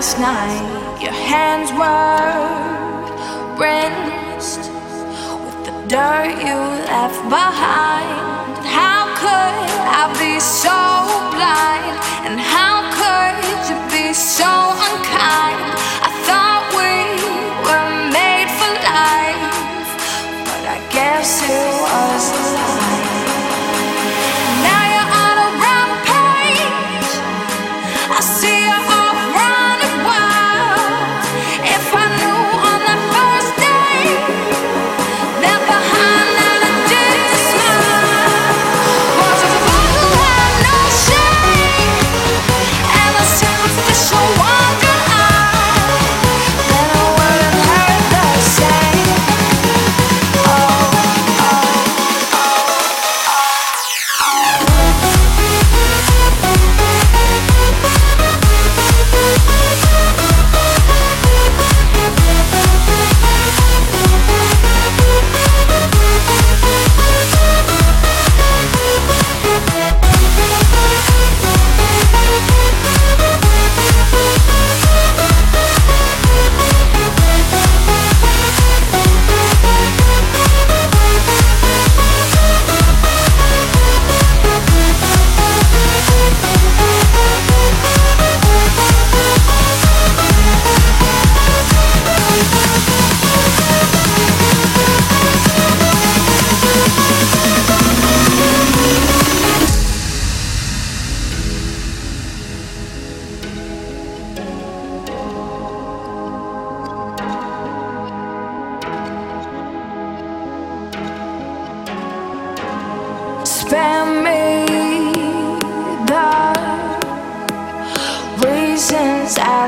last night, your hands were rinsed with the dirt you left behind. How could I be so blind? And how could you be so unkind?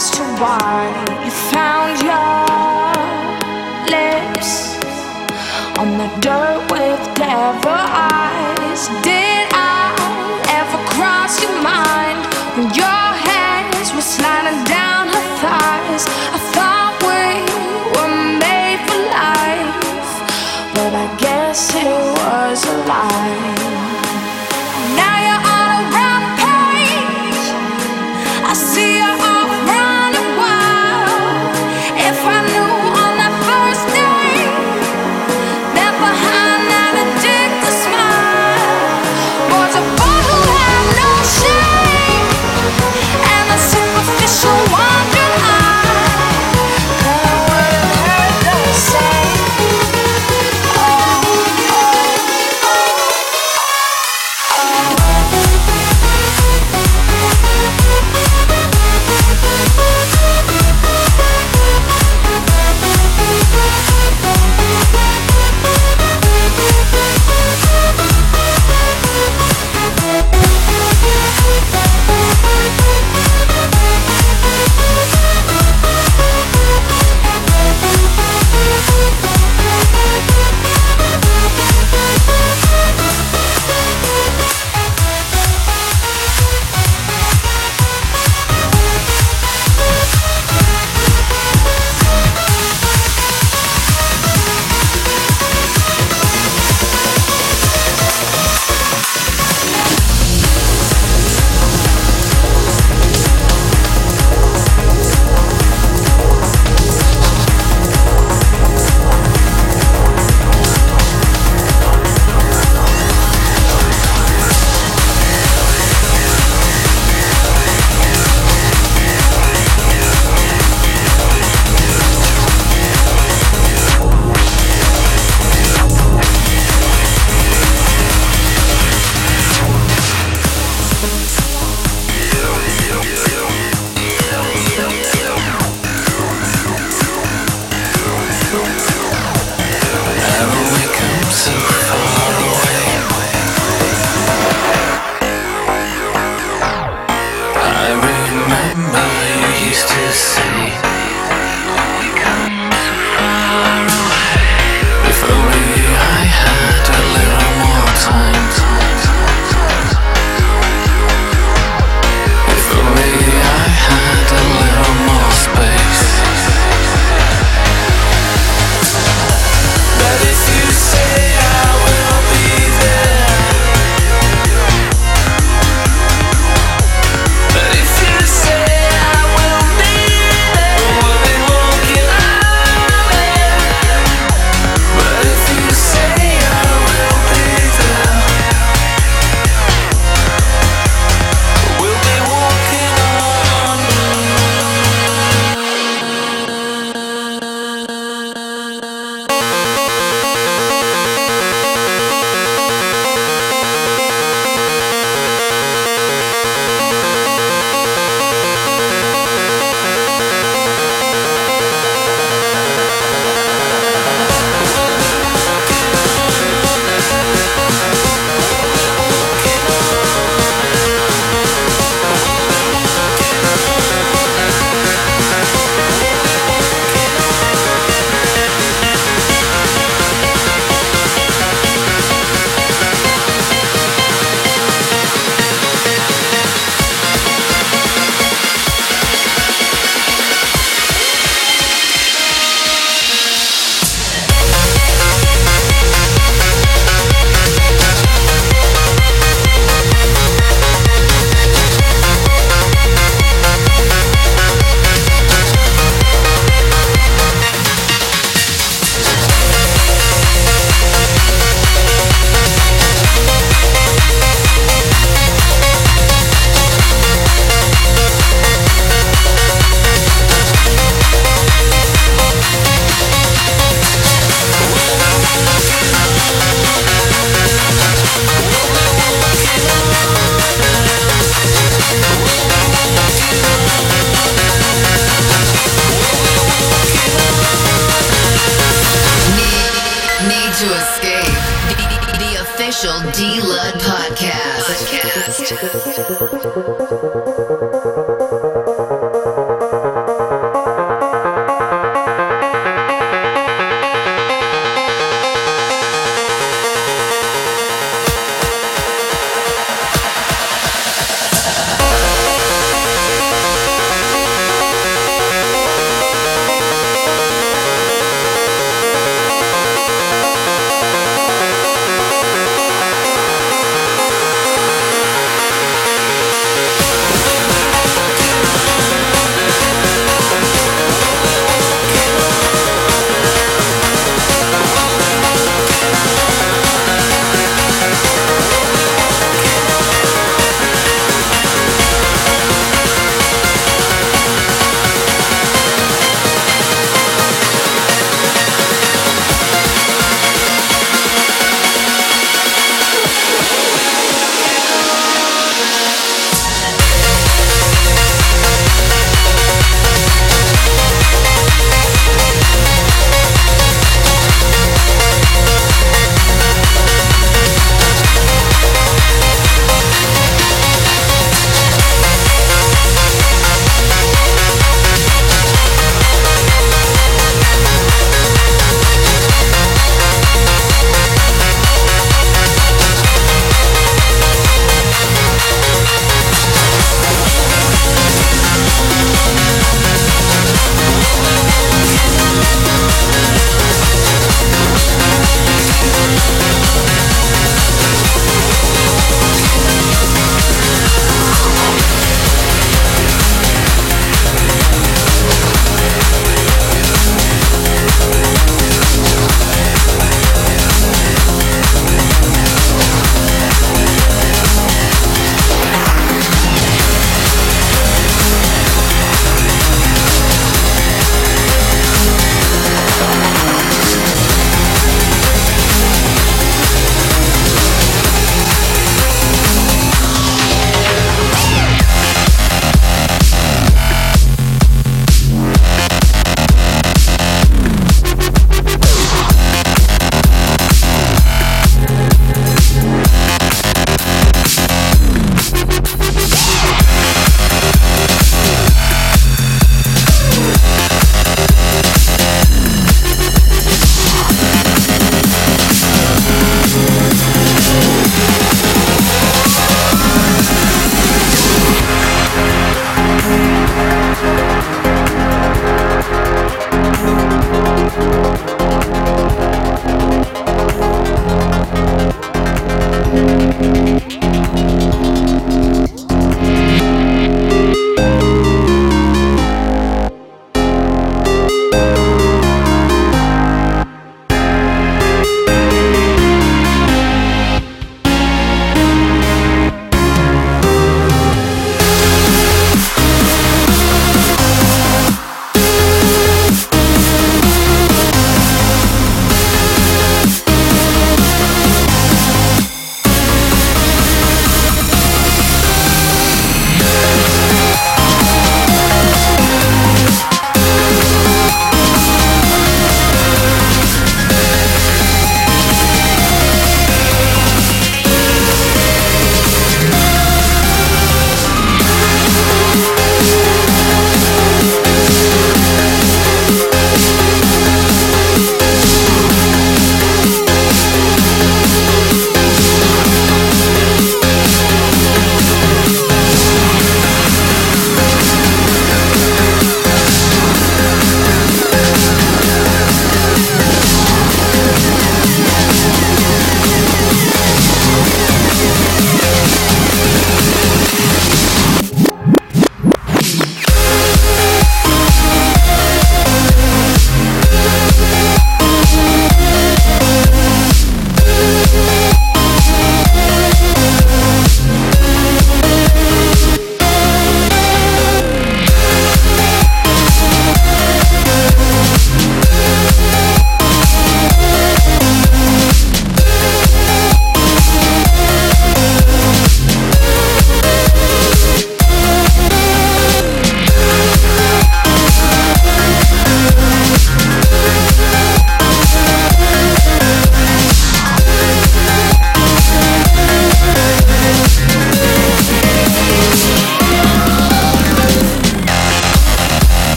as to why you found your lips on the dirt with devil eyes. Did I ever cross your mind when you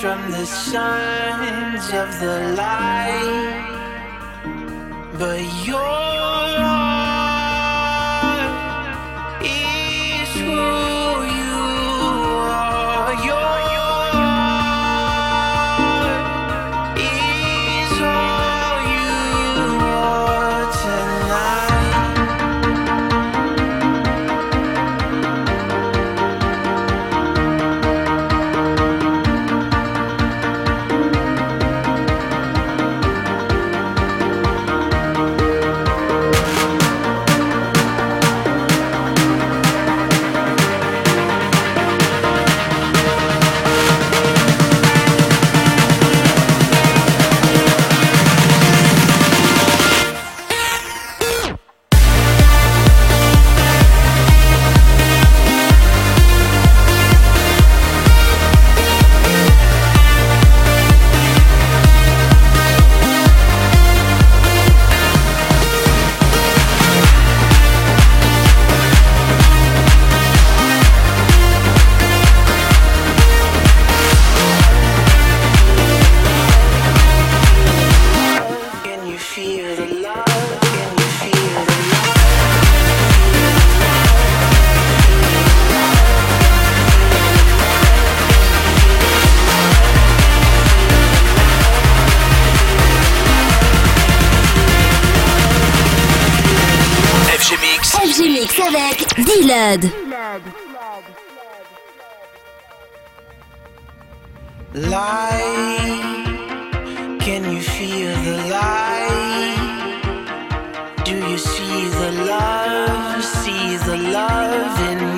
from the signs of the light, but you're. Milad. Light, can you feel the light? Do you see the love? See the love in